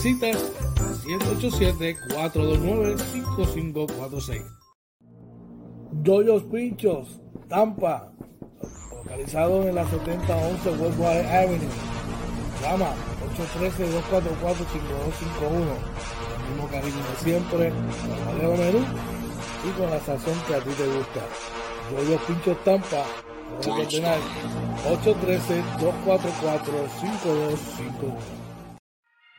Citas 787-429-5546. Yoyos Pinchos, Tampa, localizado en la 7011 Westwater Avenue. Llama 813-244-5251. El mismo cariño de siempre, el menú y con la sazón que a ti te gusta. Yoyos Pinchos Tampa, 813-244-5251.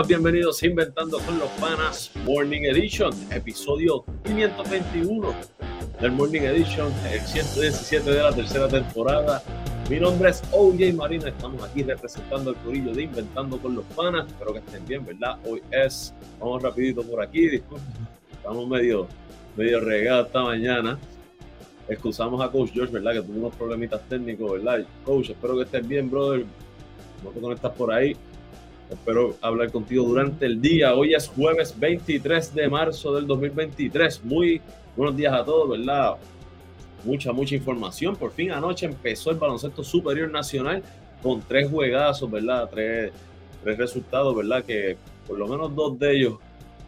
bienvenidos a Inventando con los Panas Morning Edition, episodio 521 del Morning Edition, el 117 de la tercera temporada. Mi nombre es OJ Marina, estamos aquí representando el corillo de Inventando con los Panas, espero que estén bien, ¿verdad? Hoy es, vamos rapidito por aquí, disculpen, estamos medio, medio regados esta mañana. Excusamos a Coach George, ¿verdad? Que tuvo unos problemitas técnicos, ¿verdad? Coach, espero que estén bien, brother. No te conectas por ahí. Espero hablar contigo durante el día. Hoy es jueves 23 de marzo del 2023. Muy buenos días a todos, ¿verdad? Mucha, mucha información. Por fin anoche empezó el baloncesto superior nacional con tres juegazos, ¿verdad? Tres, tres resultados, ¿verdad? Que por lo menos dos de ellos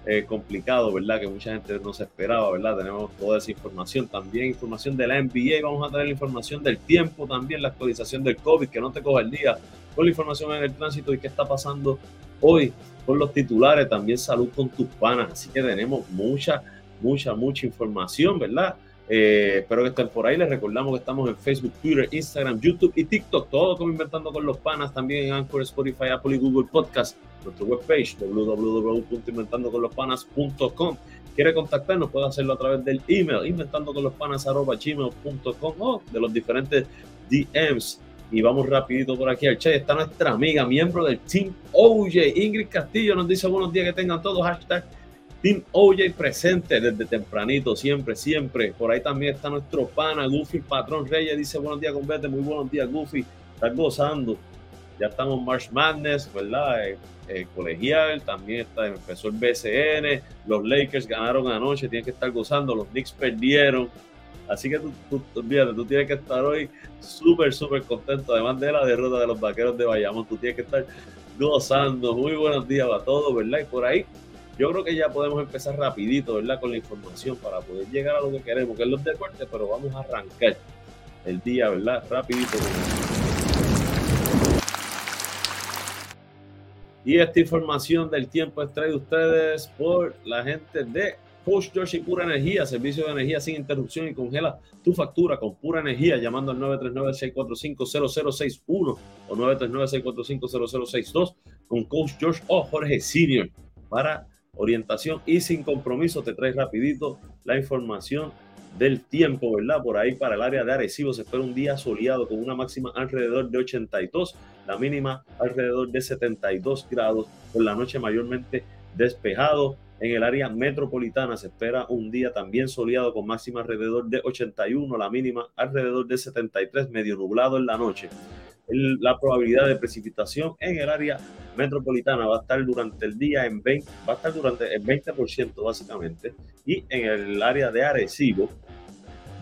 eh, complicados, ¿verdad? Que mucha gente no se esperaba, ¿verdad? Tenemos toda esa información, también información de la NBA, vamos a tener la información del tiempo, también la actualización del COVID, que no te coja el día con la información en el tránsito y qué está pasando hoy con los titulares, también salud con tus panas. Así que tenemos mucha, mucha, mucha información, ¿verdad? Eh, espero que estén por ahí. Les recordamos que estamos en Facebook, Twitter, Instagram, YouTube y TikTok. Todo como Inventando con los Panas. También en Anchor, Spotify, Apple y Google Podcast. Nuestra webpage www.inventandoconlospanas.com. Quiere contactarnos, puede hacerlo a través del email inventandoconlospanas.gmail.com o de los diferentes DMs y vamos rapidito por aquí al chat. Está nuestra amiga, miembro del Team OJ, Ingrid Castillo, nos dice buenos días, que tengan todos. Hashtag Team OJ presente desde tempranito, siempre, siempre. Por ahí también está nuestro pana, Goofy Patrón Reyes, dice buenos días, con Muy buenos días, Goofy. Estás gozando. Ya estamos March Madness, ¿verdad? Eh, eh, colegial, también está, empezó el BCN, los Lakers ganaron anoche, tienen que estar gozando, los Knicks perdieron, Así que tú, tú, tú tienes que estar hoy súper, súper contento. Además de la derrota de los vaqueros de Bayamón, tú tienes que estar gozando. Muy buenos días a todos, ¿verdad? Y por ahí, yo creo que ya podemos empezar rapidito, ¿verdad? Con la información para poder llegar a lo que queremos, que es los deportes, pero vamos a arrancar el día, ¿verdad? Rapidito. Y esta información del tiempo es traída ustedes por la gente de Coach Josh y Pura Energía, servicio de energía sin interrupción y congela tu factura con pura energía llamando al 939-645-0061 o 939-645-0062 con Coach George o Jorge Senior para orientación y sin compromiso. Te trae rapidito la información del tiempo, ¿verdad? Por ahí para el área de Arecibo se espera un día soleado con una máxima alrededor de 82, la mínima alrededor de 72 grados, por la noche mayormente despejado. En el área metropolitana se espera un día también soleado con máxima alrededor de 81, la mínima alrededor de 73, medio nublado en la noche. la probabilidad de precipitación en el área metropolitana va a estar durante el día en 20, va a estar durante el 20% básicamente y en el área de Arecibo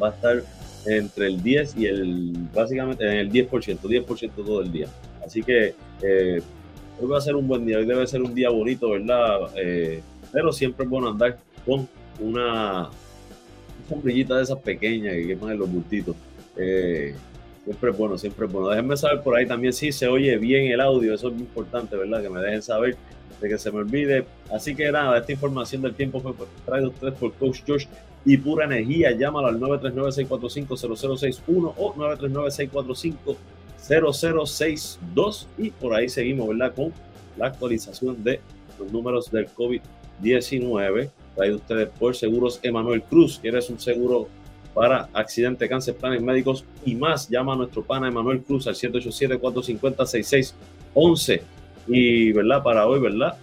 va a estar entre el 10 y el básicamente en el 10%, 10% todo el día. Así que eh, hoy va a ser un buen día, hoy debe ser un día bonito, ¿verdad? Eh, pero siempre es bueno andar con una, sombrillita de esas pequeñas que queman en los bultitos. Eh, siempre es bueno, siempre es bueno. Déjenme saber por ahí también si se oye bien el audio, eso es muy importante, ¿verdad? Que me dejen saber de que se me olvide. Así que nada, esta información del tiempo fue traída ustedes por Coach Josh y Pura Energía. Llámalo al 939-645-0061 o 939-645-0062 y por ahí seguimos, ¿verdad? Con la actualización de los números del COVID 19, traído ustedes por Seguros Emanuel Cruz. ¿Quieres un seguro para accidente, cáncer, planes médicos y más? Llama a nuestro pana Emanuel Cruz al 787-450-6611. Y, ¿verdad? Para hoy, ¿verdad?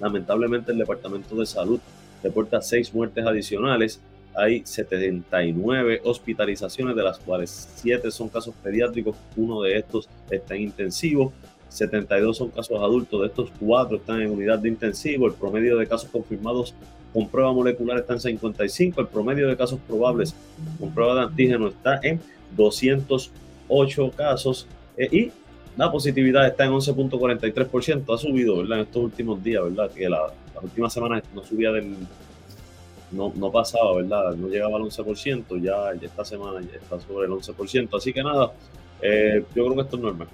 Lamentablemente el Departamento de Salud reporta seis muertes adicionales. Hay 79 hospitalizaciones, de las cuales siete son casos pediátricos. Uno de estos está en intensivo. 72 son casos adultos, de estos cuatro están en unidad de intensivo, el promedio de casos confirmados con prueba molecular está en 55, el promedio de casos probables con prueba de antígeno está en 208 casos eh, y la positividad está en 11.43%, ha subido ¿verdad? en estos últimos días, ¿verdad? Que la, las últimas semanas no subía del... No, no pasaba, ¿verdad? No llegaba al 11%, ya, esta semana ya está sobre el 11%, así que nada, eh, yo creo que esto es normal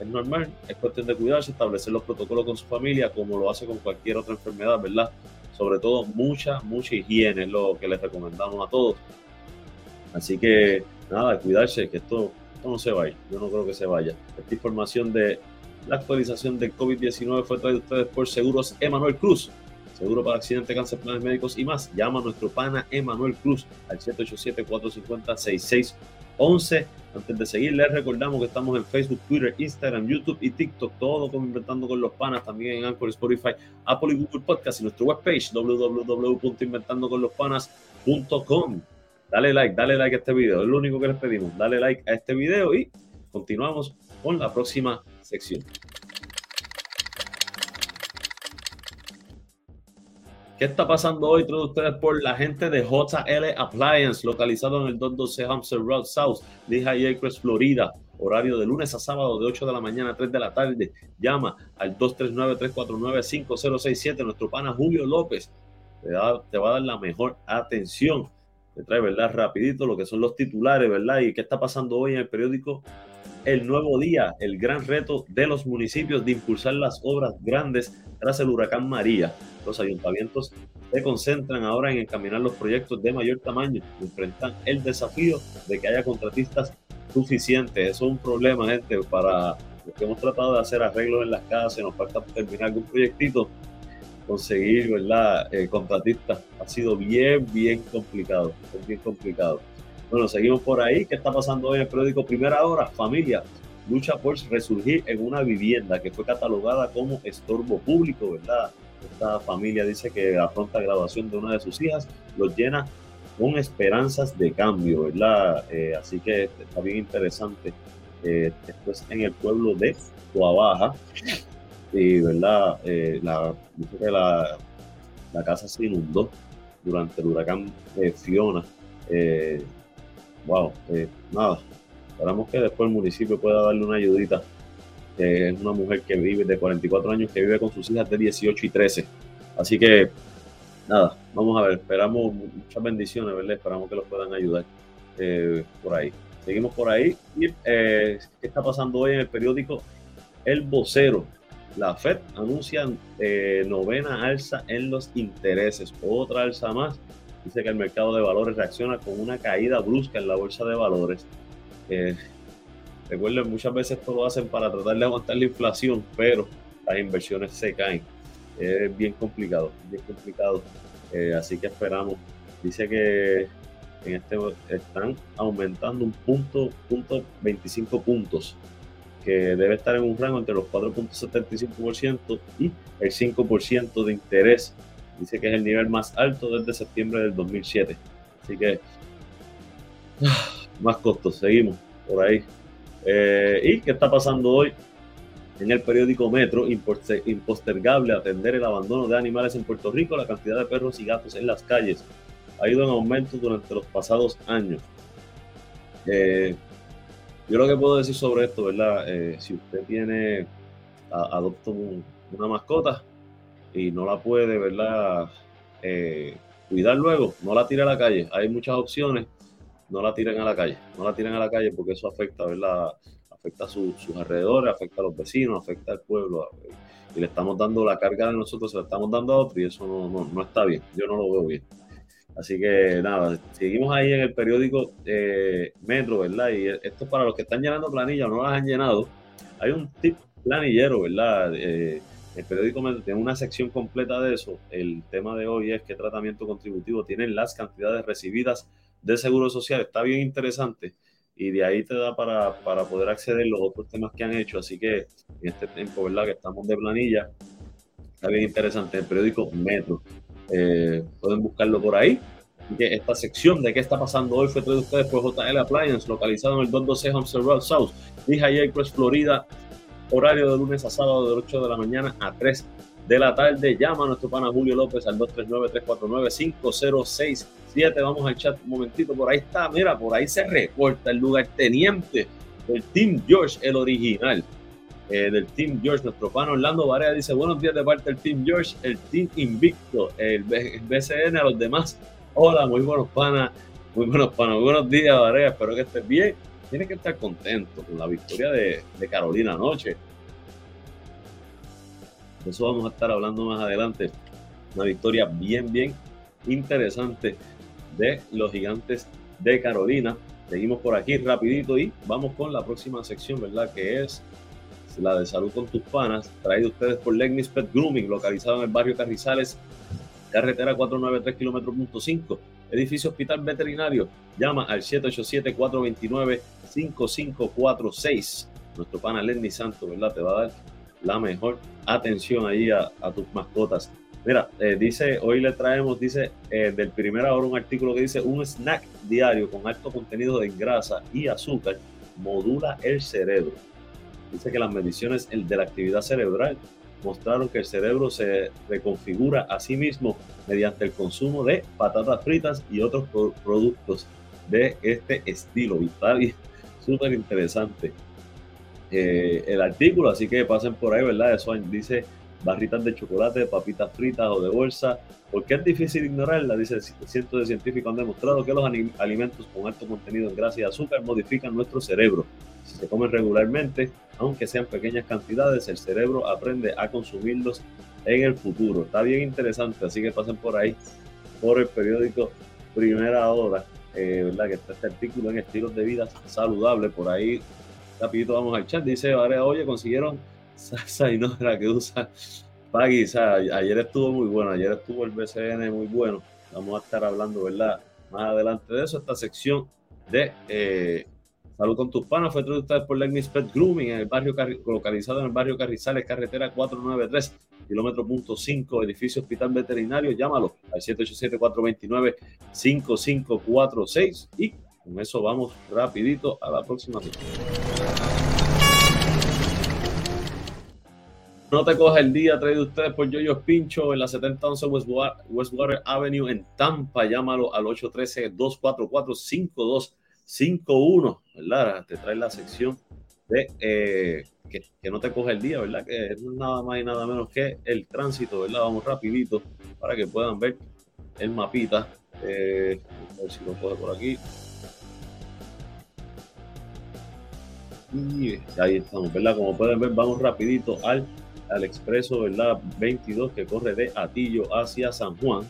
es normal, es cuestión de cuidarse, establecer los protocolos con su familia como lo hace con cualquier otra enfermedad, ¿verdad? Sobre todo mucha, mucha higiene es lo que les recomendamos a todos. Así que nada, cuidarse, que esto, no se vaya, yo no creo que se vaya. Esta información de la actualización del COVID-19 fue traída ustedes por Seguros Emanuel Cruz. Seguro para accidentes, cáncer, planes médicos y más. Llama a nuestro pana Emanuel Cruz al 787-450-6611 antes de seguir, les recordamos que estamos en Facebook, Twitter, Instagram, YouTube y TikTok, todo como Inventando con los Panas, también en Anchor, Spotify, Apple y Google Podcast y nuestra webpage www.inventandoconlospanas.com. Dale like, dale like a este video, es lo único que les pedimos. Dale like a este video y continuamos con la próxima sección. ¿Qué está pasando hoy? Todos ustedes por la gente de JL Appliance, localizado en el 212 Hampshire Road South, Lehigh Acres, Florida. Horario de lunes a sábado de 8 de la mañana a 3 de la tarde. Llama al 239-349-5067. Nuestro pana Julio López te va a dar la mejor atención. Te trae, ¿verdad? Rapidito lo que son los titulares, ¿verdad? Y qué está pasando hoy en el periódico el nuevo día, el gran reto de los municipios de impulsar las obras grandes tras el huracán María. Los ayuntamientos se concentran ahora en encaminar los proyectos de mayor tamaño y enfrentan el desafío de que haya contratistas suficientes. Eso es un problema, gente, para los que hemos tratado de hacer arreglos en las casas, nos falta terminar algún proyectito, conseguir, ¿verdad?, eh, contratistas ha sido bien, bien complicado, bien complicado. Bueno, seguimos por ahí. ¿Qué está pasando hoy en el periódico Primera Hora? Familia lucha por resurgir en una vivienda que fue catalogada como estorbo público, ¿verdad? Esta familia dice que la graduación de una de sus hijas, los llena con esperanzas de cambio, ¿verdad? Eh, así que está bien interesante. Eh, esto es en el pueblo de Tuabaja, y, ¿verdad? Eh, la, dice que la, la, casa se inundó durante el huracán Fiona wow, eh, nada, esperamos que después el municipio pueda darle una ayudita es una mujer que vive de 44 años, que vive con sus hijas de 18 y 13. Así que, nada, vamos a ver, esperamos muchas bendiciones, ¿verdad? Esperamos que los puedan ayudar eh, por ahí. Seguimos por ahí. Eh, ¿Qué está pasando hoy en el periódico El Vocero? La Fed anuncia eh, novena alza en los intereses, otra alza más. Dice que el mercado de valores reacciona con una caída brusca en la bolsa de valores. recuerden, muchas veces esto lo hacen para tratar de aguantar la inflación, pero las inversiones se caen. Es bien complicado, bien complicado. así que esperamos. Dice que en este están aumentando un punto, punto 25 puntos, que debe estar en un rango entre los 4.75% y el 5% de interés. Dice que es el nivel más alto desde septiembre del 2007. Así que más costos, seguimos por ahí. Eh, ¿Y qué está pasando hoy? En el periódico Metro, impostergable atender el abandono de animales en Puerto Rico, la cantidad de perros y gatos en las calles ha ido en aumento durante los pasados años. Eh, yo lo que puedo decir sobre esto, ¿verdad? Eh, si usted tiene, adopta una mascota y no la puede, ¿verdad? Eh, cuidar luego, no la tire a la calle. Hay muchas opciones, no la tiren a la calle, no la tiren a la calle porque eso afecta, ¿verdad? Afecta a sus alrededores, afecta a los vecinos, afecta al pueblo. Y le estamos dando la carga de nosotros, se la estamos dando a otro y eso no está bien. Yo no lo veo bien. Así que nada, seguimos ahí en el periódico eh, Metro, ¿verdad? Y esto es para los que están llenando planillas o no las han llenado. Hay un tip planillero, ¿verdad? Eh, el periódico Metro tiene una sección completa de eso. El tema de hoy es qué tratamiento contributivo tienen las cantidades recibidas de Seguro Social. Está bien interesante y de ahí te da para, para poder acceder los otros temas que han hecho. Así que en este tiempo, ¿verdad? Que estamos de planilla, está bien interesante el periódico Metro. Eh, pueden buscarlo por ahí. Esta sección de qué está pasando hoy fue traída ustedes por JL Appliance, localizado en el 212 Homestead Road South, Lehigh Acres, Florida. Horario de lunes a sábado de 8 de la mañana a 3 de la tarde. Llama a nuestro pana Julio López al 239-349-5067. Vamos al chat un momentito. Por ahí está, mira, por ahí se recorta el lugar teniente del Team George, el original. Eh, del Team George. Nuestro pan Orlando Varea dice: Buenos días de parte del Team George, el Team Invicto, el, BCN, a los demás. Hola, muy buenos panas, muy buenos panas, buenos días, Varea. Espero que estés bien. Tienes que estar contento con la victoria de, de Carolina anoche. De eso vamos a estar hablando más adelante. Una victoria bien, bien interesante de los gigantes de Carolina. Seguimos por aquí rapidito y vamos con la próxima sección, ¿verdad? Que es la de Salud con tus panas, traído ustedes por Legnis Pet Grooming, localizado en el barrio Carrizales, carretera 493 kilómetros punto 5, edificio hospital veterinario. Llama al 787-429-5546. Nuestro pana Lenny Santos, ¿verdad? Te va a dar la mejor atención ahí a, tus mascotas. Mira, eh, dice, hoy le traemos, dice, eh, del primer hora un artículo que dice, un snack diario con alto contenido de grasa y azúcar modula el cerebro dice que las mediciones de la actividad cerebral mostraron que el cerebro se reconfigura a sí mismo mediante el consumo de patatas fritas y otros productos de este estilo. Y súper interesante eh, el artículo, así que pasen por ahí, ¿verdad? Eso dice barritas de chocolate, papitas fritas o de bolsa. porque es difícil ignorarla? Dice, cientos de científicos han demostrado que los alimentos con alto contenido en grasa y azúcar modifican nuestro cerebro. Si se comen regularmente, aunque sean pequeñas cantidades, el cerebro aprende a consumirlos en el futuro. Está bien interesante, así que pasen por ahí, por el periódico Primera Hora, eh, ¿verdad? Que está este artículo en estilos de vida saludable. Por ahí, rapidito vamos al chat. Dice, oye, consiguieron salsa y no que usa Paggy. ayer estuvo muy bueno, ayer estuvo el BCN muy bueno. Vamos a estar hablando, ¿verdad? Más adelante de eso, esta sección de eh, Salud con tus panas fue traducida por Legnis Pet Grooming en el barrio localizado en el barrio Carrizales, carretera 493, kilómetro punto 5, edificio Hospital Veterinario. Llámalo al 787-429-5546 y con eso vamos rapidito a la próxima No te coja el día, traído ustedes por Yoyos Pincho en la 7011 Westwater, Westwater Avenue en Tampa. Llámalo al 813-244-52 5-1, ¿verdad? Te trae la sección de eh, que, no te coge el día, ¿verdad? Que es nada más y nada menos que el tránsito, ¿verdad? Vamos rapidito para que puedan ver el mapita. Eh, a ver si lo coge por aquí. Y ahí estamos, ¿verdad? Como pueden ver, vamos rapidito al, al expreso, ¿verdad? 22 que corre de Atillo hacia San Juan.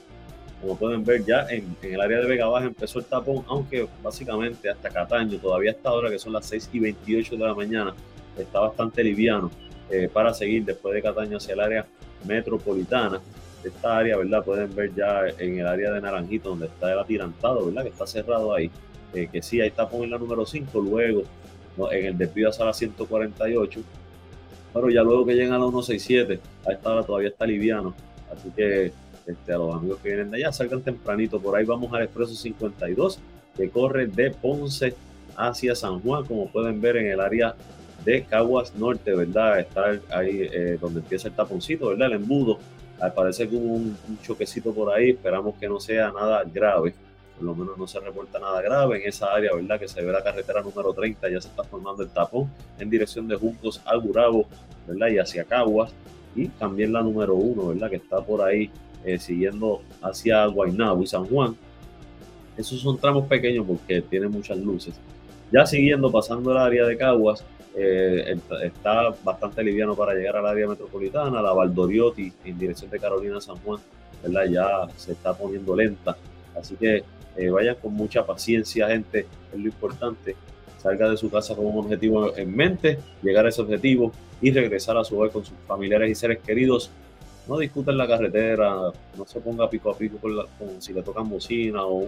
Como pueden ver ya en, el área de Vega Baja empezó el tapón, aunque básicamente hasta Cataño, todavía hasta ahora que son las 6 y 28 de la mañana, está bastante liviano eh, para seguir después de Cataño hacia el área metropolitana. Esta área, ¿verdad? Pueden ver ya en el área de Naranjito, donde está el atirantado, ¿verdad? Que está cerrado ahí. Eh, que sí, ahí está en la número 5. Luego, en el desvío a la 148. Pero ya luego que llegan a la 167, a esta hora todavía está liviano. Así que este, a los amigos que vienen de allá, salgan tempranito. Por ahí vamos al Expreso 52, que corre de Ponce hacia San Juan, como pueden ver en el área de Caguas Norte, ¿verdad? Está ahí eh, donde empieza el taponcito, ¿verdad? El embudo. Al parecer que hubo un, choquecito por ahí, esperamos que no sea nada grave, por lo menos no se reporta nada grave en esa área, ¿verdad? Que se ve la carretera número 30, ya se está formando el tapón en dirección de Juncos al Gurabo, ¿verdad? Y hacia Caguas, y también la número 1, ¿verdad? Que está por ahí eh, siguiendo hacia Guaynabo y San Juan. Esos son tramos pequeños porque tienen muchas luces. Ya siguiendo, pasando el área de Caguas, eh, está bastante liviano para llegar al área metropolitana. La Valdoriotti en dirección de Carolina San Juan, ¿verdad? Ya se está poniendo lenta. Así que eh, vayan con mucha paciencia, gente. Es lo importante. Salga de su casa con un objetivo en mente, llegar a ese objetivo y regresar a su hogar con sus familiares y seres queridos. No discutan la carretera, no se ponga pico a pico con, si le tocan bocina o,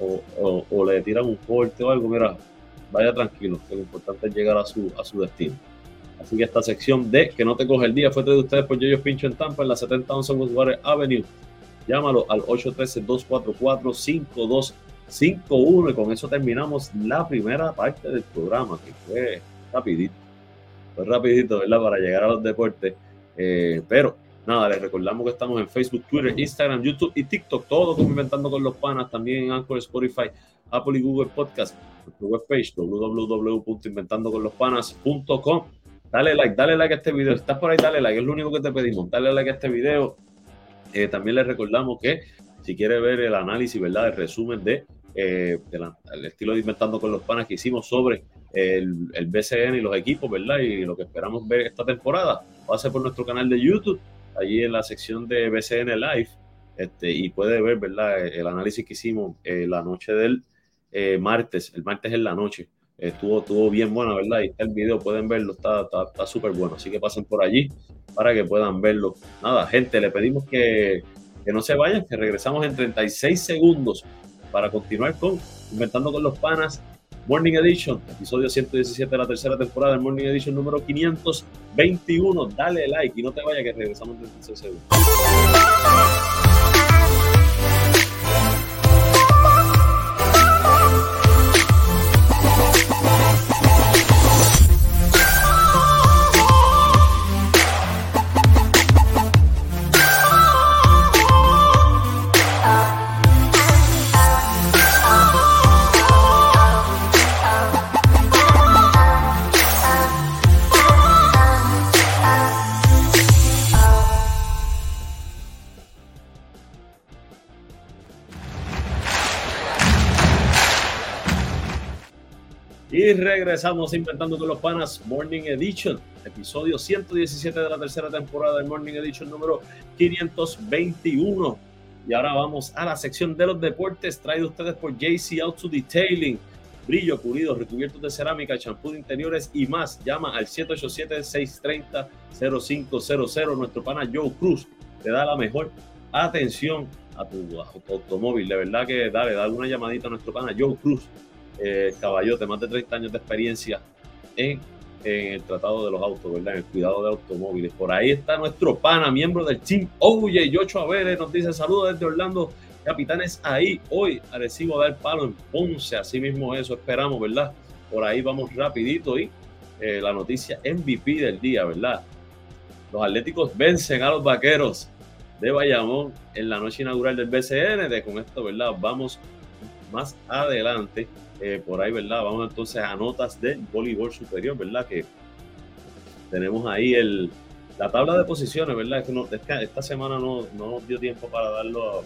o, o le tiran un corte o algo. Mira, vaya tranquilo, que lo importante es llegar a su, a su destino. Así que esta sección de Que no te coge el día fue de ustedes por Yoyo Pincho en Tampa, en la 7011 Westwater Avenue. Llámalo al 813-244-5251 y con eso terminamos la primera parte del programa, que fue rapidito. Fue rapidito, ¿verdad? Para llegar a los deportes. Eh, pero nada, les recordamos que estamos en Facebook, Twitter, Instagram, YouTube y TikTok, todo como Inventando con los Panas, también en Anchor, Spotify, Apple y Google Podcast nuestra webpage www.inventandoconlospanas.com. Dale like, dale like a este video. Si estás por ahí, dale like, es lo único que te pedimos. Dale like a este video. Eh, también les recordamos que si quieres ver el análisis, ¿verdad? El resumen de, eh, estilo de Inventando con los Panas que hicimos sobre el, el, BCN y los equipos, ¿verdad? Y lo que esperamos ver esta temporada, ser por nuestro canal de YouTube, allí en la sección de BCN Live. Este, y puede ver, ¿verdad? El análisis que hicimos eh, la noche del eh, martes, el martes en la noche. Estuvo, estuvo bien bueno, ¿verdad? Ahí está el video, pueden verlo, está súper está, bueno. Así que pasen por allí para que puedan verlo. Nada, gente, le pedimos que, que no se vayan, que regresamos en 36 segundos para continuar con Inventando con los Panas Morning Edition, episodio 117 de la tercera temporada del Morning Edition número 521. Dale like y no te vayas que regresamos en 36 segundos. Regresamos inventando con los panas Morning Edition, episodio 117 de la tercera temporada del Morning Edition número 521. Y ahora vamos a la sección de los deportes, traído ustedes por JC Auto Detailing. Brillo, pulido, recubiertos de cerámica, champú de interiores y más. Llama al 787-630-0500. Nuestro pana Joe Cruz te da la mejor atención a tu, a tu automóvil. De verdad que dale, dale una llamadita a nuestro pana Joe Cruz eh, caballote, más de 30 años de experiencia en, el tratado de los autos, ¿verdad? En el cuidado de automóviles. Por ahí está nuestro pana, miembro del team Oye, Yocho Vélez, nos dice saludos desde Orlando. Capitanes, ahí hoy recibo dar palo en Ponce, así mismo eso esperamos, ¿verdad? Por ahí vamos rapidito y eh, la noticia MVP del día, ¿verdad? Los Atléticos vencen a los Vaqueros de Bayamón en la noche inaugural del BCN. De con esto, ¿verdad? Vamos más adelante. Eh, por ahí, ¿verdad? Vamos entonces a notas del voleibol superior, ¿verdad? Que tenemos ahí el, la tabla de posiciones, ¿verdad? Es que, no, esta semana no, no, nos dio tiempo para dar los,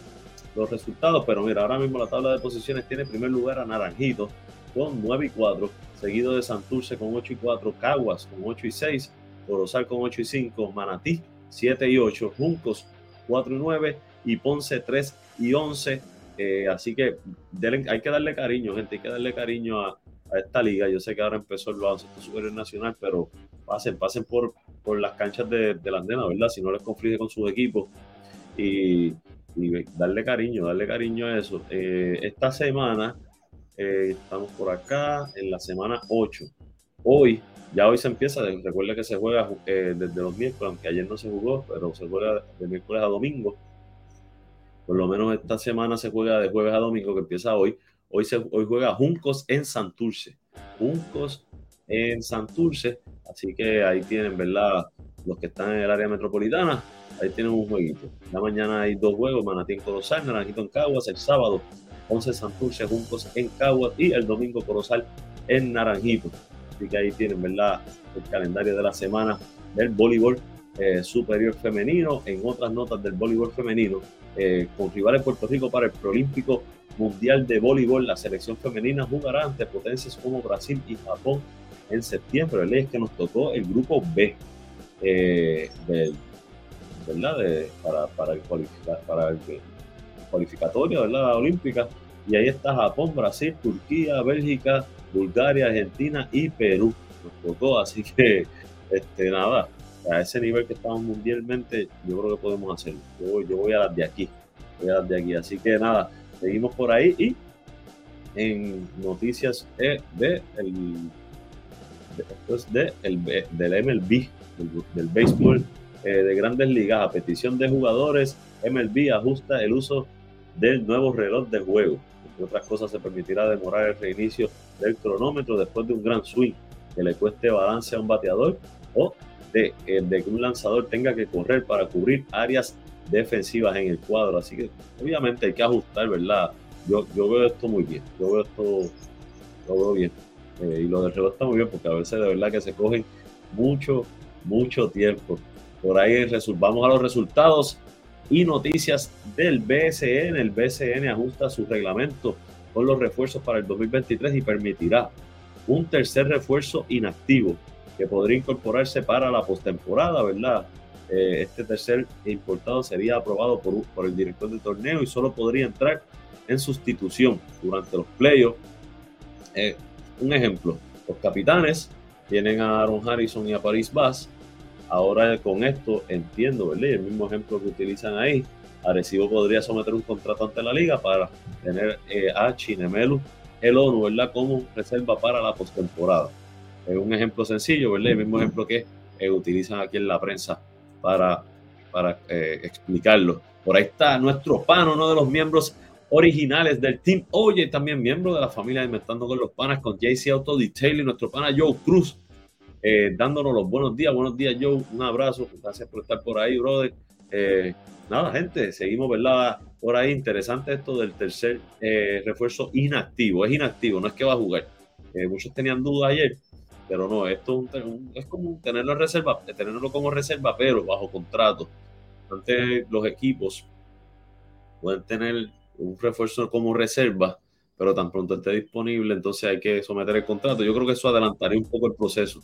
los, resultados, pero mira, ahora mismo la tabla de posiciones tiene en primer lugar a Naranjito con 9 y 4, seguido de Santurce con 8 y 4, Caguas con 8 y 6, Corozal con 8 y 5, Manatí 7 y 8, Juncos 4 y 9 y Ponce 3 y 11. Eh, así que hay que darle cariño, gente, hay que darle cariño a, esta liga. Yo sé que ahora empezó el baloncesto superior nacional, pero pasen, pasen por, las canchas de, de la andena, ¿verdad? Si no les conflige con sus equipos y, darle cariño, darle cariño a eso. Eh, esta semana eh, estamos por acá en la semana 8. Hoy, ya hoy se empieza, recuerda que se juega eh, desde los miércoles, aunque ayer no se jugó, pero se juega de miércoles a domingo. Por lo menos esta semana se juega de jueves a domingo, que empieza hoy. Hoy, se, hoy juega Juncos en Santurce. Juncos en Santurce. Así que ahí tienen, ¿verdad? Los que están en el área metropolitana, ahí tienen un jueguito. La mañana hay dos juegos, Manatí en Corozal, Naranjito en Caguas, el sábado 11 Santurce, Juncos en Caguas y el domingo Corozal en Naranjito. Así que ahí tienen, ¿verdad? El calendario de la semana del voleibol eh, superior femenino. En otras notas del voleibol femenino, eh, con rivales Puerto Rico para el Prolímpico Mundial de Voleibol, la selección femenina jugará ante potencias como Brasil y Japón en septiembre. El es que nos tocó el grupo B eh, ¿verdad? para, para, el para el cualificatorio de la olímpica. Y ahí está Japón, Brasil, Turquía, Bélgica, Bulgaria, Argentina y Perú. Nos tocó, así que este, nada, a ese nivel que estamos mundialmente, yo creo que podemos hacerlo. Yo, yo voy a las de aquí, voy a las de aquí. Así que nada, seguimos por ahí y en noticias de, el, después de el, del MLB, del, del béisbol eh, de grandes ligas, a petición de jugadores, MLB ajusta el uso del nuevo reloj de juego. Entre otras cosas, se permitirá demorar el reinicio del cronómetro después de un gran swing que le cueste balance a un bateador o de, eh, de, que un lanzador tenga que correr para cubrir áreas defensivas en el cuadro. Así que obviamente hay que ajustar, ¿verdad? Yo, yo veo esto muy bien, yo veo esto, lo veo bien. Eh, y lo del reloj está muy bien porque a veces de verdad que se cogen mucho, mucho tiempo. Por ahí vamos a los resultados y noticias del BSN. El BSN ajusta su reglamento con los refuerzos para el 2023 y permitirá un tercer refuerzo inactivo que podría incorporarse para la postemporada, ¿verdad? Eh, este tercer importado sería aprobado por, por el director del torneo y solo podría entrar en sustitución durante los playoffs. Eh, un ejemplo, los capitanes tienen a Aaron Harrison y a Paris Bass Ahora con esto entiendo, ¿verdad? El mismo ejemplo que utilizan ahí, Arecibo podría someter un contrato ante la liga para tener eh, a Chinemelu el ONU, ¿verdad? Como reserva para la postemporada. Es un ejemplo sencillo, ¿verdad? El mismo ejemplo que eh, utilizan aquí en la prensa para, para eh, explicarlo. Por ahí está nuestro pan, uno de los miembros originales del team. Oye, también miembro de la familia Inventando con los Panas, con JC Auto Detail y nuestro pana Joe Cruz eh, dándonos los buenos días. Buenos días, Joe. Un abrazo. Gracias por estar por ahí, brother. Eh, nada, gente, seguimos, ¿verdad? Por ahí, interesante esto del tercer eh, refuerzo inactivo. Es inactivo, no es que va a jugar. muchos tenían dudas ayer, pero no, esto es, como tenerlo en reserva, tenerlo como reserva, pero bajo contrato. Antes los equipos pueden tener un refuerzo como reserva, pero tan pronto esté disponible, entonces hay que someter el contrato. Yo creo que eso adelantaría un poco el proceso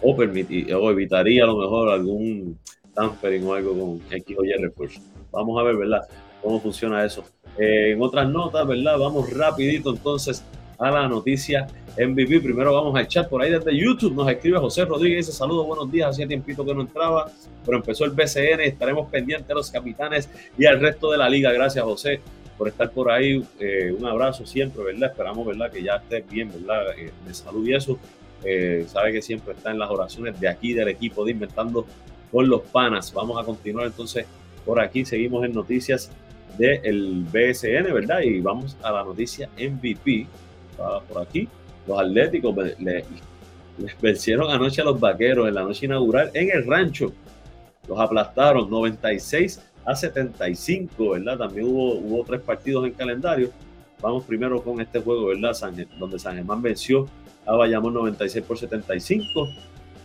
o, permitir, o evitaría a lo mejor algún tampering o algo con X o Y refuerzo. Vamos a ver, ¿verdad? Cómo funciona eso. Eh, en otras notas, ¿verdad? Vamos rapidito entonces a la noticia MVP. Primero vamos a echar por ahí desde YouTube. Nos escribe José Rodríguez. Dice saludos, buenos días. Hacía tiempito que no entraba, pero empezó el BCN. Estaremos pendientes de los capitanes y al resto de la liga. Gracias, José, por estar por ahí. Eh, un abrazo siempre, ¿verdad? Esperamos, ¿verdad? Que ya estés bien, ¿verdad? Eh, de salud y eso. Eh, sabe que siempre está en las oraciones de aquí del equipo de Inventando con los Panas. Vamos a continuar entonces por aquí. Seguimos en noticias del BSN, ¿verdad? Y vamos a la noticia MVP. Por aquí. Los Atléticos les, vencieron anoche a los Vaqueros en la noche inaugural en el rancho. Los aplastaron 96 a 75, ¿verdad? También hubo, hubo tres partidos en calendario vamos primero con este juego, ¿verdad? San, donde San Germán venció a Bayamón 96 por 75.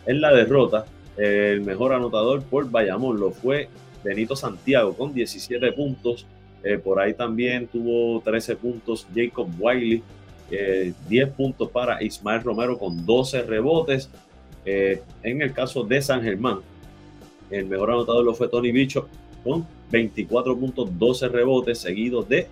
En la derrota, el mejor anotador por Bayamón lo fue Benito Santiago con 17 puntos. Eh, por ahí también tuvo 13 puntos Jacob Wiley, 10 eh, puntos para Ismael Romero con 12 rebotes. Eh, en el caso de San Germán, el mejor anotador lo fue Tony Bicho con 24 puntos, 12 rebotes, seguidos de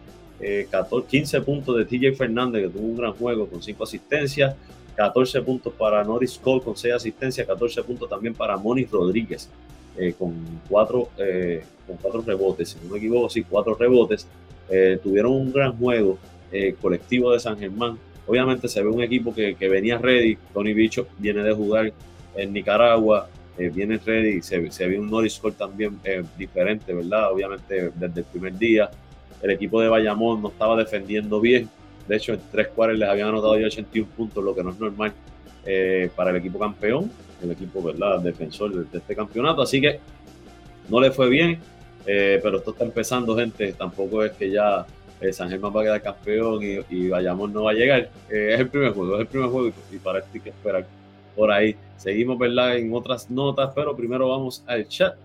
15 puntos de TJ Fernández, que tuvo un gran juego con 5 asistencias. 14 puntos para Norris Cole con 6 asistencias, 14 puntos también para Moniz Rodríguez eh, con, 4, eh, con cuatro rebotes, si no me equivoco, sí, 4 rebotes. Eh, tuvieron un gran juego colectivo de San Germán. Obviamente se ve un equipo que, que venía ready. Tony Bicho viene de jugar en Nicaragua, viene ready. Se, se ve un Norris Cole también diferente, ¿verdad? Obviamente desde el primer día. El equipo de Bayamón no estaba defendiendo bien de hecho, en tres cuartos les habían anotado ya 81 puntos, lo que no es normal eh, para el equipo campeón, el equipo ¿verdad? defensor de, este campeonato. Así que no le fue bien, eh, pero esto está empezando, gente. Tampoco es que ya eh, San Germán va a quedar campeón y, y Bayamón no va a llegar. es el primer juego, es el primer juego y, para esto hay que esperar por ahí. Seguimos, ¿verdad? En otras notas, pero primero vamos al chat.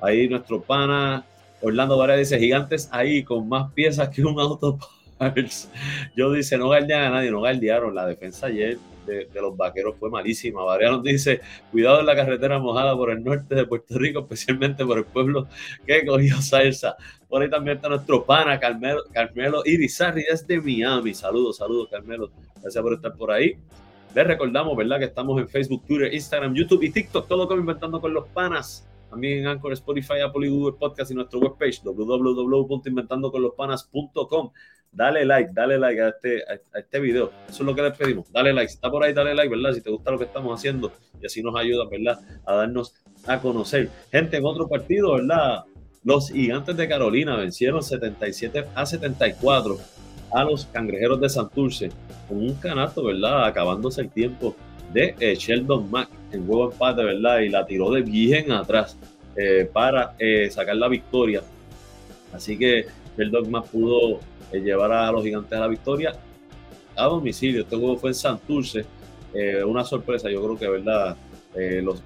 ahí nuestro pana Orlando Varela dice, gigantes ahí con más piezas que un auto Yo dice, no guardian a nadie, no guardiaron. La defensa ayer de, los vaqueros fue malísima. Variano dice, cuidado en la carretera mojada por el norte de Puerto Rico, especialmente por el pueblo que cogió salsa. Por ahí también está nuestro pana Carmelo, Carmelo Irizarri desde Miami. Saludos, saludos, Carmelo. Gracias por estar por ahí. Les recordamos, ¿verdad? Que estamos en Facebook, Twitter, Instagram, YouTube y TikTok. Todo como inventando con los panas. También en Anchor, Spotify, Apple y Google Podcast y nuestro webpage www.inventandoconlospanas.com dale like, dale like a este, a este video. Eso es lo que les pedimos. Dale like. Si está por ahí, dale like, ¿verdad? Si te gusta lo que estamos haciendo y así nos ayuda, ¿verdad? A darnos a conocer. Gente, en otro partido, ¿verdad? Los gigantes de Carolina vencieron 77 a 74 a los cangrejeros de Santurce con un canasto, ¿verdad? Acabándose el tiempo de eh, Sheldon Mack en huevo empate, ¿verdad? Y la tiró de bien atrás eh, para eh, sacar la victoria. Así que Sheldon Mack pudo llevar a los gigantes a la victoria a domicilio. Este juego fue en Santurce, una sorpresa, yo creo que verdad. Eh, los,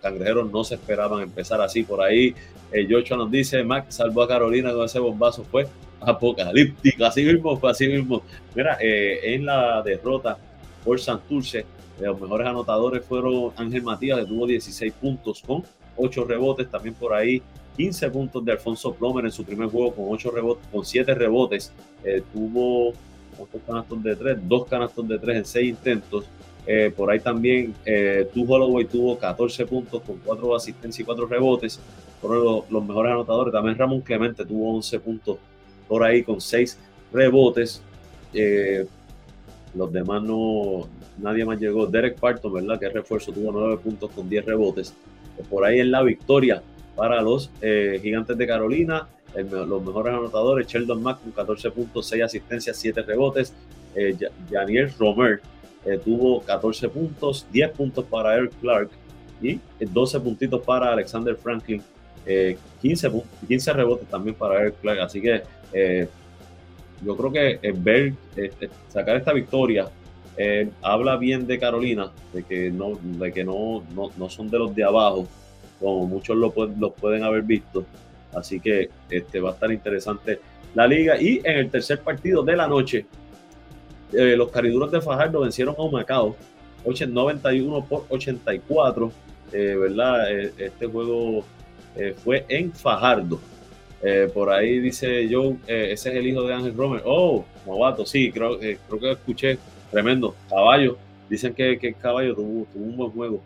cangrejeros no se esperaban empezar así por ahí. Eh, Joshua nos dice, Max salvó a Carolina con ese bombazo, fue apocalíptico, así mismo fue, así mismo. Mira, en la derrota por Santurce, los mejores anotadores fueron Ángel Matías, que tuvo 16 puntos con 8 rebotes, también por ahí 15 puntos de Alfonso Plomer en su primer juego con 8 rebotes, con 7 rebotes. Eh, tuvo ¿cuántos canastos de 3? Dos canastos de 3 en 6 intentos. Eh, por ahí también eh, Tu Holloway tuvo 14 puntos con 4 asistencias y 4 rebotes. Fueron los, los, mejores anotadores. También Ramón Clemente tuvo 11 puntos por ahí con 6 rebotes. Eh, los demás no, nadie más llegó. Derek Parton, ¿verdad? Que refuerzo, tuvo 9 puntos con 10 rebotes. Por ahí en la victoria para los eh, Gigantes de Carolina. los mejores anotadores, Sheldon Mack con 14 puntos, 6 asistencias, 7 rebotes. Eh, Janiel Romer eh, tuvo 14 puntos, 10 puntos para Eric Clark y 12 puntitos para Alexander Franklin. 15, 15 rebotes también para Eric Clark. Así que yo creo que ver, sacar esta victoria habla bien de Carolina, de que no, de que no, no, no son de los de abajo, como muchos lo, lo pueden haber visto. Así que este, va a estar interesante la liga. Y en el tercer partido de la noche, eh, los cariduros de Fajardo vencieron a Macao 91 por 84. Eh, ¿Verdad? Eh, este juego fue en Fajardo. por ahí dice yo, ese es el hijo de Ángel Romer. Oh, Movato, sí, creo, creo que escuché. Tremendo. Caballo. Dicen que, que caballo tuvo, un buen juego.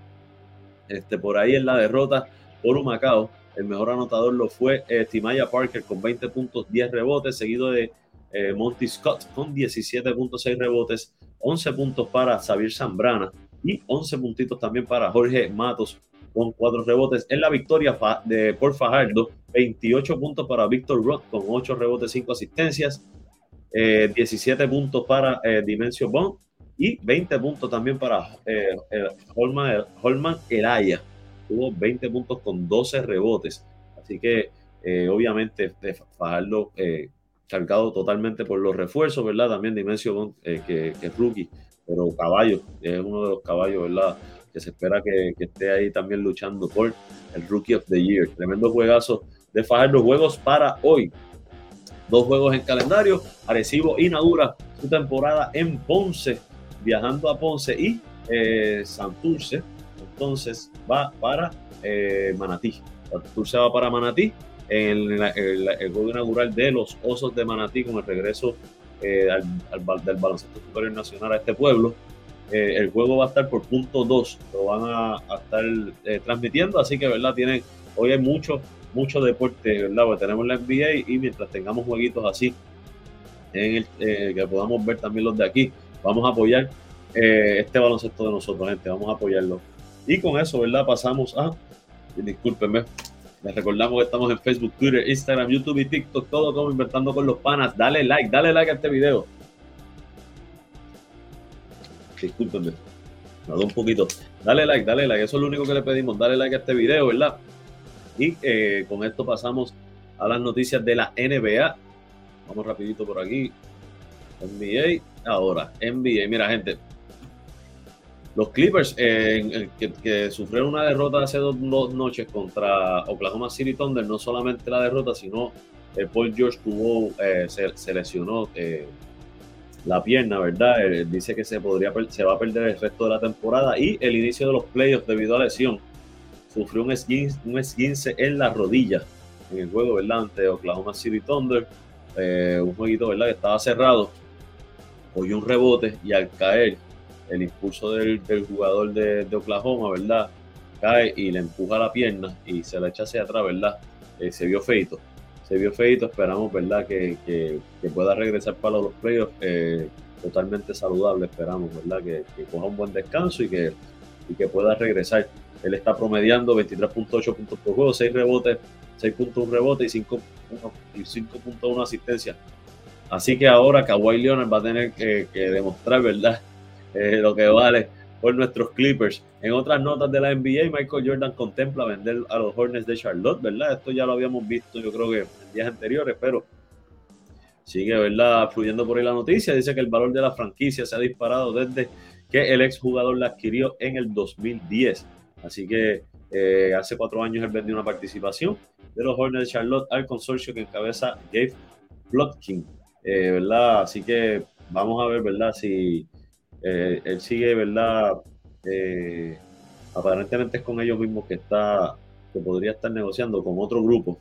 Este, por ahí en la derrota por Humacao, el mejor anotador lo fue Timaya Parker con 20 puntos, 10 rebotes, seguido de eh, Monty Scott con 17.6 rebotes, 11 puntos para Xavier Zambrana y 11 puntitos también para Jorge Matos con 4 rebotes. En la victoria de, por Fajardo, 28 puntos para Víctor Roth con 8 rebotes, 5 asistencias, 17 eh, puntos para Dimensio Bond y 20 puntos también para eh, Holman, Holman Elaya. Tuvo 20 puntos con 12 rebotes. Así que, eh, obviamente, Fajardo eh, cargado totalmente por los refuerzos, ¿verdad? También Dimensio, eh, que, es rookie, pero caballo, es uno de los caballos, ¿verdad? Que se espera que, esté ahí también luchando por el Rookie of the Year. Tremendo juegazo de Fajardo. Juegos para hoy. Dos juegos en calendario. Arecibo inaugura su temporada en Ponce, viajando a Ponce y eh, Santurce. Entonces va para eh, Manatí. Santurce va para Manatí en el, juego inaugural de los Osos de Manatí con el regreso eh, del baloncesto superior nacional a este pueblo. Eh, el juego va a estar por punto 2, lo van a, estar eh, transmitiendo, así que verdad tienen, hoy hay mucho, mucho deporte, ¿verdad? Porque tenemos la NBA y mientras tengamos jueguitos así en el, que podamos ver también los de aquí, vamos a apoyar este baloncesto de nosotros, gente, vamos a apoyarlo. Y con eso, ¿verdad? Pasamos a, discúlpenme, les recordamos que estamos en Facebook, Twitter, Instagram, YouTube y TikTok, todo como Inventando con los Panas. Dale like, dale like a este video. Discúlpenme, me un poquito. Dale like, dale like, eso es lo único que le pedimos. Dale like a este video, ¿verdad? Y eh, con esto pasamos a las noticias de la NBA. Vamos rapidito por aquí. NBA, ahora, NBA. Mira, gente, los Clippers, eh, que, sufrieron una derrota hace dos, noches contra Oklahoma City Thunder, no solamente la derrota, sino eh, Paul George tuvo, eh, se, lesionó la pierna, ¿verdad? dice que se, podría, se va a perder el resto de la temporada y el inicio de los playoffs debido a lesión. Sufrió un esguince, un esguince en la rodilla en el juego, ¿verdad? Ante Oklahoma City Thunder. un jueguito, ¿verdad? Que estaba cerrado. Hoy un rebote y al caer el impulso del, jugador de, Oklahoma, ¿verdad? Cae y le empuja la pierna y se la echa hacia atrás, ¿verdad? Eh, se vio feito. Se vio feito, esperamos, ¿verdad? Que, pueda regresar para los playoffs eh, totalmente saludable, esperamos, ¿verdad? Que, coja un buen descanso y que, y que pueda regresar. Él está promediando 23.8 puntos por juego, 6 rebotes, 6.1 rebotes y 5.1 asistencia. Así que ahora Kawhi Leonard va a tener que demostrar, ¿verdad? Eh, lo que vale por nuestros Clippers. En otras notas de la NBA, Michael Jordan contempla vender a los Hornets de Charlotte, ¿verdad? Esto ya lo habíamos visto, yo creo que en días anteriores, pero sigue, ¿verdad? Fluyendo por ahí la noticia. Dice que el valor de la franquicia se ha disparado desde que el exjugador la adquirió en el 2010. Así que eh, hace cuatro años él vendió una participación de los Hornets de Charlotte al consorcio que encabeza Gabe Plotkin, eh, ¿verdad? Así que vamos a ver, ¿verdad? Si eh, él sigue, ¿verdad? Eh, aparentemente es con ellos mismos que está, que podría estar negociando con otro grupo.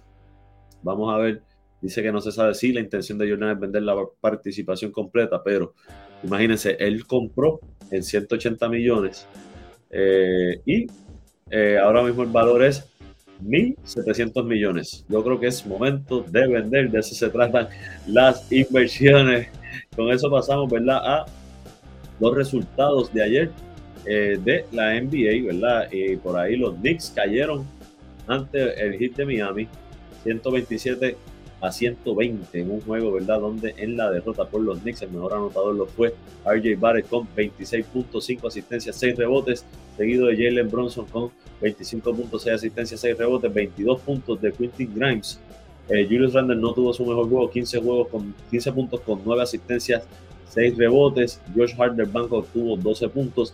Vamos a ver, dice que no se sabe si la intención de Jordan es vender la participación completa, pero imagínense, él compró en 180 millones eh, y ahora mismo el valor es 1.700 millones. Yo creo que es momento de vender, de eso se tratan las inversiones. Con eso pasamos, ¿verdad? A los resultados de ayer eh, de la NBA, ¿verdad? Y por ahí los Knicks cayeron ante el hit de Miami, 127 a 120 en un juego, ¿verdad? Donde en la derrota por los Knicks el mejor anotador lo fue RJ Barrett con 26.5 asistencias, 6 rebotes, seguido de Jalen Bronson con 25.6 asistencias, 6 rebotes, 22 puntos de Quentin Grimes. Eh, Julius Randle no tuvo su mejor juego, 15 juegos con 15 puntos con 9 asistencias, 6 rebotes. Josh Hart del banco obtuvo 12 puntos.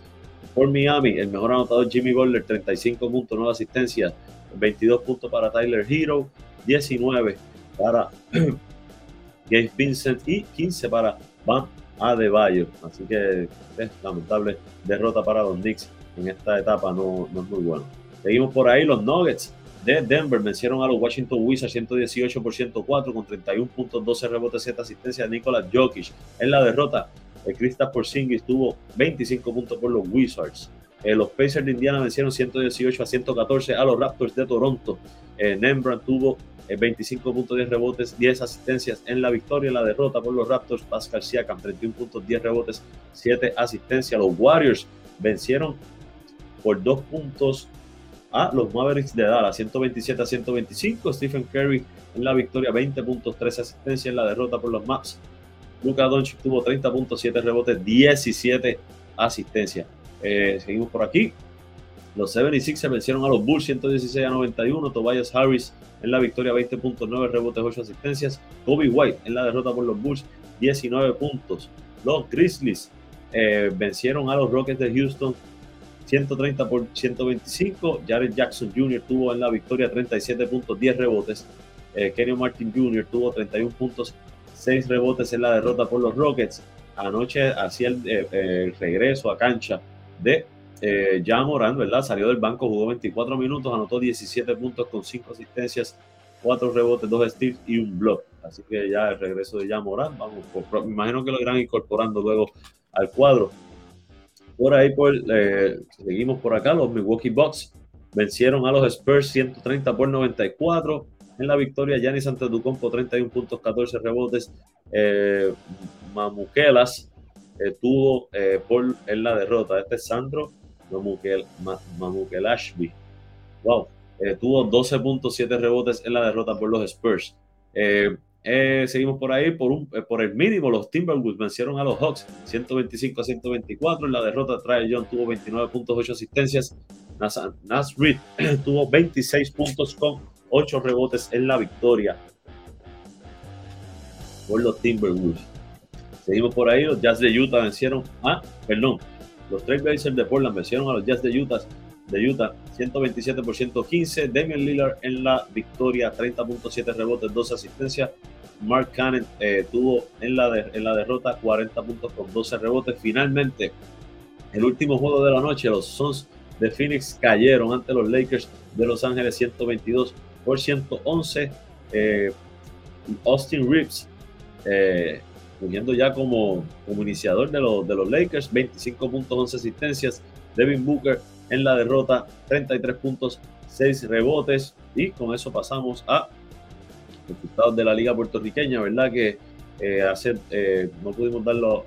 Por Miami, el mejor anotador Jimmy Butler, 35 puntos, 9 asistencias, 22 puntos para Tyler Hero, 19 para Gabe Vincent y 15 para Van Adebayo. Así que es lamentable derrota para los Knicks en esta etapa, no, no es muy bueno. Seguimos por ahí, los Nuggets de Denver vencieron a los Washington Wizards 118 por 104 con 31 puntos, 12 rebotes, 7 asistencias de Nikola Jokic. En la derrota, el Kristaps Porzingis tuvo 25 puntos por los Wizards. Eh, los Pacers de Indiana vencieron 118 a 114 a los Raptors de Toronto. Eh, Nembran tuvo 25 eh, puntos, 10 rebotes, 10 asistencias en la victoria. En la derrota por los Raptors, Pascal Siakam, 31 puntos, 10 rebotes, 7 asistencias. Los Warriors vencieron por 2 puntos a los Mavericks de Dallas, 127 a 125. Stephen Curry en la victoria, 20 puntos, 13 asistencias en la derrota por los Maps. Luka Doncic tuvo 30 puntos, 7 rebotes, 17 asistencias. Eh, seguimos por aquí. Los 76ers vencieron a los Bulls 116 a 91. Tobias Harris en la victoria 20.9 rebotes, 8 asistencias. Kobe White en la derrota por los Bulls 19 puntos. Los Grizzlies eh, vencieron a los Rockets de Houston 130 por 125. Jared Jackson Jr. tuvo en la victoria 37 puntos, 10 rebotes. Eh, Kenny Martin Jr. tuvo 31 puntos, 6 rebotes en la derrota por los Rockets. Anoche hacía el, eh, regreso a cancha de eh, ya Morán, ¿verdad? Salió del banco, jugó 24 minutos, anotó 17 puntos con 5 asistencias, 4 rebotes, 2 steals y un block. Así que ya el regreso de ya Morán, vamos, me imagino que lo irán incorporando luego al cuadro. Por ahí por, eh, seguimos por acá, los Milwaukee Bucks vencieron a los Spurs 130 por 94. En la victoria, Giannis Antetokounmpo 31 puntos, 14 rebotes. Eh, Mamukelas eh, tuvo eh, por, en la derrota. Este es Sandro Mamukel, Mamukelashvi. Wow. tuvo 12.7 rebotes en la derrota por los Spurs. Eh, seguimos por ahí, por, un, eh, por el mínimo, los Timberwolves vencieron a los Hawks 125 a 124. En la derrota, Trae John tuvo 29.8 asistencias. Nas, Reed tuvo 26 puntos con 8 rebotes en la victoria por los Timberwolves. Seguimos por ahí, los Jazz de Utah vencieron a, perdón, los Trailblazers de Portland vencieron a los Jazz de Utah de Utah, 127 por 115. Damian Lillard en la victoria, 30.7 rebotes, 12 asistencias. Mark Cannon eh, tuvo en la, derrota 40 puntos con 12 rebotes. Finalmente, el último juego de la noche, los Suns de Phoenix cayeron ante los Lakers de Los Ángeles 122 por 111. Eh, Austin Reeves, eh, ya como, como iniciador de los, Lakers, 25 puntos, 11 asistencias. Devin Booker en la derrota, 33 puntos, 6 rebotes. Y con eso pasamos a resultados de la Liga Puertorriqueña, ¿verdad? Que eh, hace, eh, no pudimos darlo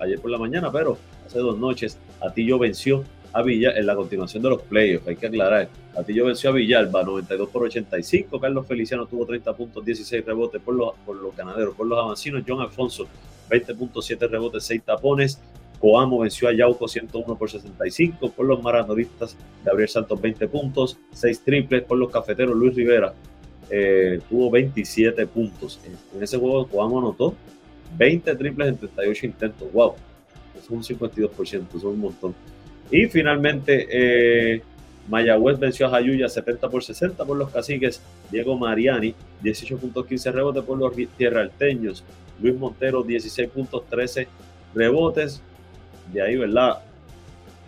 ayer por la mañana, pero hace dos noches Atillo venció a Villa en la continuación de los playoffs, hay que aclarar. Atillo venció a Villalba 92 por 85, Carlos Feliciano tuvo 30 puntos, 16 rebotes por los, por los ganaderos, por los avancinos, John Alfonso 20.7 rebotes, 6 tapones, Coamo venció a Yauco 101 por 65. Por los maratonistas, Gabriel Santos 20 puntos. 6 triples por los cafeteros. Luis Rivera eh, tuvo 27 puntos. En ese juego Coamo anotó 20 triples en 38 intentos. ¡Wow! es un 52%, eso es un montón. Y finalmente, eh, Mayagüez venció a Jayuya 70 por 60 por los caciques. Diego Mariani, 18.15 rebotes por los tierralteños. Luis Montero, 16.13 rebotes de ahí, ¿verdad?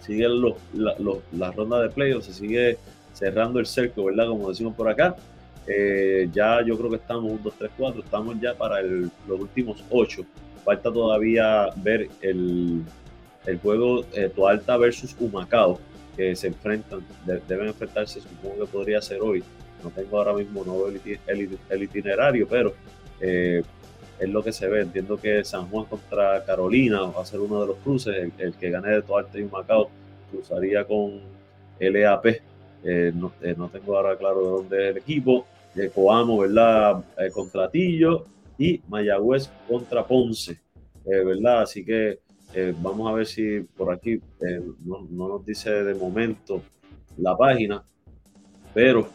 Sigue los, la, ronda de playoffs, se sigue cerrando el cerco, ¿verdad? Como decimos por acá. Eh, ya yo creo que estamos 1, 2, 3, 4, estamos ya para los últimos 8. Falta todavía ver el, el juego eh, Toalta versus Humacao, que se enfrentan, deben enfrentarse, supongo que podría ser hoy. No tengo ahora mismo no el, itinerario, pero eh, es lo que se ve. Entiendo que San Juan contra Carolina va a ser uno de los cruces. El, que gane de Toarte y Macao cruzaría con LAP. Eh, no, eh, no, tengo ahora claro de dónde es el equipo. Eh, Coamo, ¿verdad? contra Tillo y Mayagüez contra Ponce, ¿verdad? Así que vamos a ver si por aquí no, no, nos dice de momento la página, pero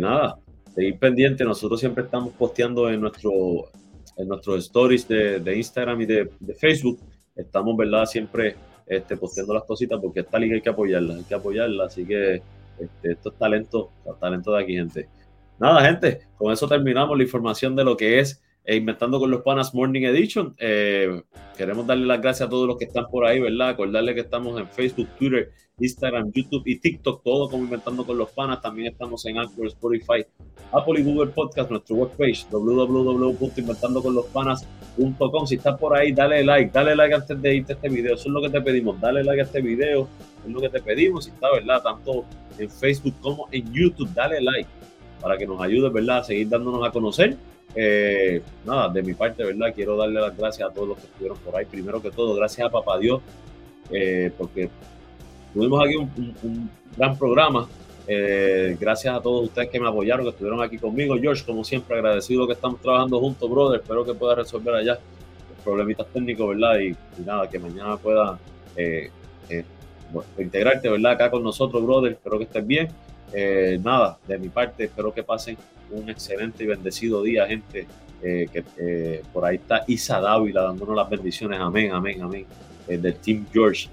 nada, seguir pendiente. Nosotros siempre estamos posteando en nuestro en nuestros stories de, Instagram y de, Facebook. Estamos, ¿verdad? Siempre este, posteando las cositas porque esta liga hay que apoyarla, hay que apoyarla. Así que este, esto es talento, talento de aquí, gente. Nada, gente, con eso terminamos la información de lo que es e Inventando con los Panas Morning Edition. Eh, queremos darle las gracias a todos los que están por ahí, ¿verdad? Acordarle que estamos en Facebook, Twitter, Instagram, YouTube y TikTok, todo como Inventando con los Panas. También estamos en Anchor, Spotify, Apple y Google Podcast, nuestro webpage www.inventandoconlospanas.com. Si estás por ahí, dale like, dale like antes de irte a este video. Eso es lo que te pedimos, dale like a este video. Es lo que te pedimos, si está, ¿verdad? Tanto en Facebook como en YouTube, dale like para que nos ayude, ¿verdad? A seguir dándonos a conocer eh, nada, de mi parte, ¿verdad? Quiero darle las gracias a todos los que estuvieron por ahí. Primero que todo, gracias a Papá Dios, eh, porque tuvimos aquí un, gran programa. Eh, gracias a todos ustedes que me apoyaron, que estuvieron aquí conmigo. George, como siempre, agradecido que estamos trabajando juntos, brother. Espero que pueda resolver allá los problemitas técnicos, ¿verdad? Y, nada, que mañana pueda integrarte, ¿verdad? Acá con nosotros, brother. Espero que estés bien. Eh, nada, de mi parte, espero que pasen un excelente y bendecido día, gente. Eh, que eh, por ahí está Isa Dávila dándonos las bendiciones. Amén, amén, amén. del Team George.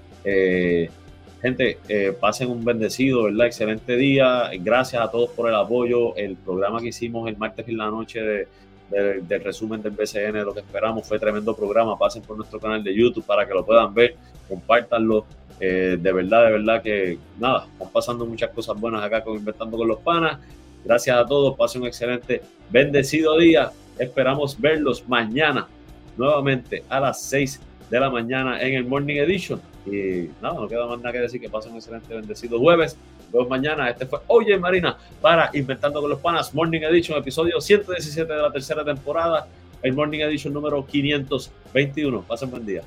gente, pasen un bendecido, ¿verdad? Excelente día. Gracias a todos por el apoyo. El programa que hicimos el martes en la noche de, del resumen del BCN, lo que esperamos fue tremendo programa. Pasen por nuestro canal de YouTube para que lo puedan ver, compártanlo. Eh, de verdad, de verdad que nada, están pasando muchas cosas buenas acá con Inventando con los Panas. Gracias a todos, pasen un excelente, bendecido día. Esperamos verlos mañana nuevamente a las 6 de la mañana en el Morning Edition. Y nada, no queda más nada que decir que pasen un excelente, bendecido jueves. Nos mañana. Este fue Oye Marina para Inventando con los Panas Morning Edition, episodio 117 de la tercera temporada. El Morning Edition número 521. Pasen buen día.